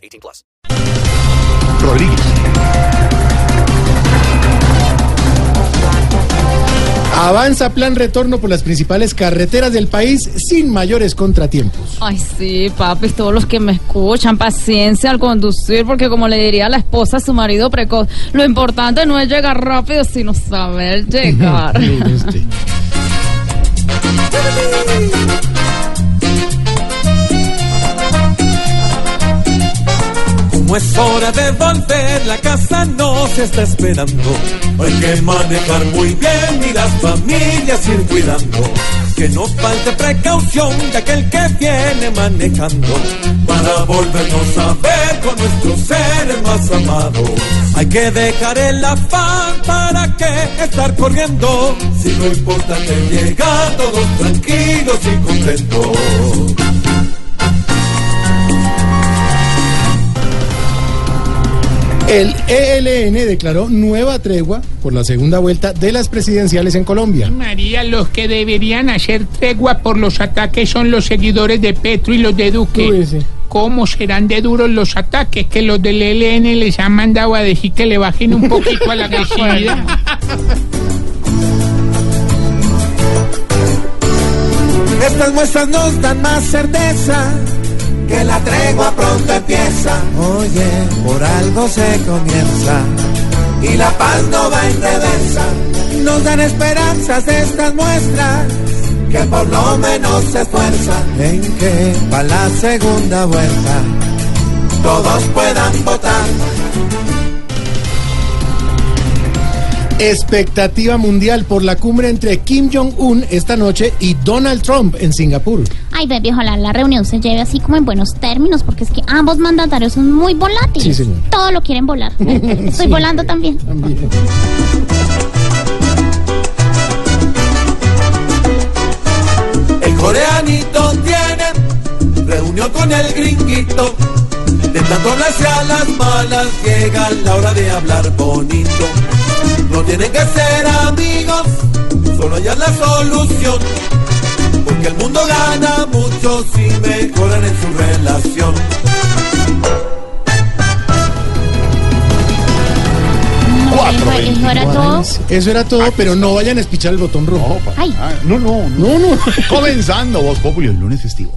18 plus. Rodríguez. Avanza plan retorno por las principales carreteras del país sin mayores contratiempos. Ay, sí, papi, todos los que me escuchan, paciencia al conducir, porque como le diría la esposa a su marido precoz, lo importante no es llegar rápido, sino saber llegar. Como es hora de volver, la casa no se está esperando. Hay que manejar muy bien y las familias ir cuidando. Que no falte precaución de aquel que viene manejando. Para volvernos a ver con nuestros seres más amados. Hay que dejar el afán para que estar corriendo. Si no importa que llegar todos tranquilos y contentos. El ELN declaró nueva tregua por la segunda vuelta de las presidenciales en Colombia. María, los que deberían hacer tregua por los ataques son los seguidores de Petro y los de Duque. Uy, sí. ¿Cómo serán de duros los ataques? Que los del ELN les han mandado a decir que le bajen un poquito a la agresividad. Estas muestras nos dan más certeza que la tregua pronto empieza. Oye, por algo se comienza y la paz no va en reversa. Nos dan esperanzas estas muestras que por lo menos se esfuerzan en que para la segunda vuelta todos puedan Expectativa mundial por la cumbre entre Kim Jong-un esta noche y Donald Trump en Singapur. Ay, baby, ojalá la reunión se lleve así como en buenos términos, porque es que ambos mandatarios son muy volátiles. Sí, señora. Todo lo quieren volar. Estoy Sí. volando también. También. El coreanito tiene reunión con el gringuito. De tanto hablarse a las malas llega la hora de hablar bonito. No tienen que ser amigos, solo hallar la solución. Porque el mundo gana mucho si mejoran en su relación. Eso, eso era todo. Eso era todo, pero no vayan a espichar el botón rojo. Ay. Ah, no, no, no. No, no. Comenzando Voz Populi el lunes festivo.